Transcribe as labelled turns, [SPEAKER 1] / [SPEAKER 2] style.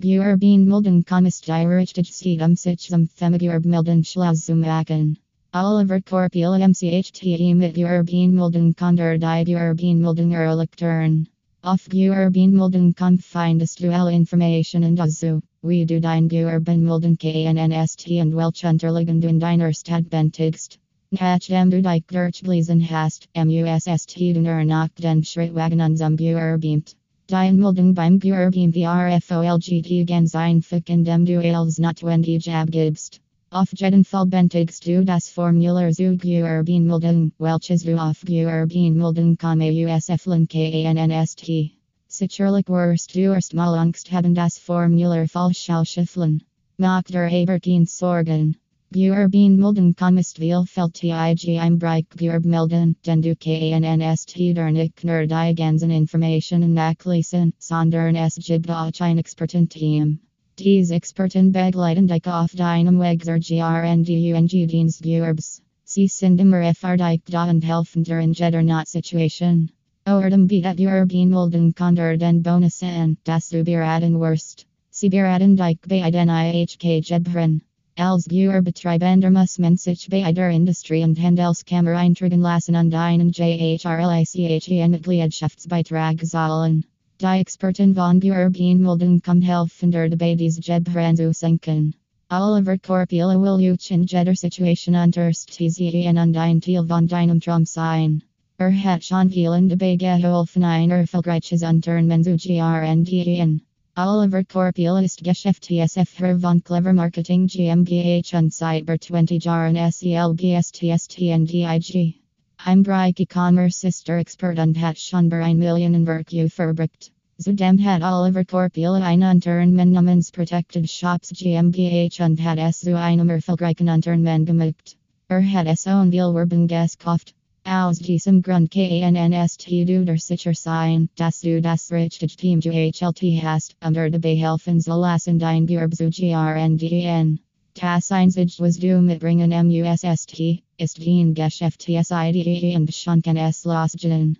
[SPEAKER 1] Buerbeen Milden Comest Dirichtig Skeetum Sichum Themaburb Milden Schlauzumaken. Oliver Corpil MCHT mit Buerbeen Milden Konder die Buerbeen Milden Erlichtern. Auf Buerbeen Milden kom findest du alle information and dazu. We do dein Buerben Milden KNNST and Welch Unterliegen du deiner Stadt bentigst. Dem du dich durchgelesen hast, MUSST du nur nach den Schrittwagen zum Buerbeamt. Dein Milden beim Buerbeam VRFOLGT ganz einfach indem du als notwendig abgibst. Auf jeden Fall bentigst du das Formular zu Milden, welches du auf Milden komme USFLN KNNST. Sicherlich wirst du erstmal Angst haben das Formular falsch ausschifflen. Nach der Ebertin Sorgen. Buerbeen Milden kommst vielfältig im Bereich Buerb den du KNNST der nicht nur die ganzen Informationen nachlesen, sondern es gibt auch ein Expertenteam. Dies Experten begleiten dich auf deinem Weg zur GRNDUNG Dienst Buerbs. Sie sind immer erforderlich da und helfen dir in jeder Not-Situation. Ordem bietet Buerbeen Milden Konder den Bonussen, das du beraten wirst. Sie beraten dich bei den IHK Gebren. Als Buerbetreibender muss man sich bei der Industrie und Handelskammer eintragen lassen und einen JHRLICHEN Mitgliedschaftsbeitrag zahlen. Die Experten von Buerbeen Milden kom helfen der dabei diese Gebren zu senken. Oliver Corpila will euch in jeder Situation unterstützen und ein Teil von deinem Traum sein. Er hat schon vielen dabei geholfen ein erfolgreiches Unternehmen zu gründen. Oliver Corpil ist Geschäftsführer für von Clever Marketing GmbH und seit 20 Jahren SELGSTST und DIG. Im Bereich E-Commerce ist er Expert und hat schon bei 1 Millionenwerk verbracht. Zudem hat Oliver Corpil ein Unternehmen namens Protected Shops GmbH und hat es zu einem erfolgreichen Unternehmen gemacht. Er hat es own Werbung gekauft. Aus diesem Grund KNNST du der sicher sein, dass du das richtige Team zu HLT hast, unter dabei helfen zu lassen dein Gewerbe zu GRNDN. Das einzige was du mitbringen MUSST, ist den Geschäftsidee und Schanken es losgehen.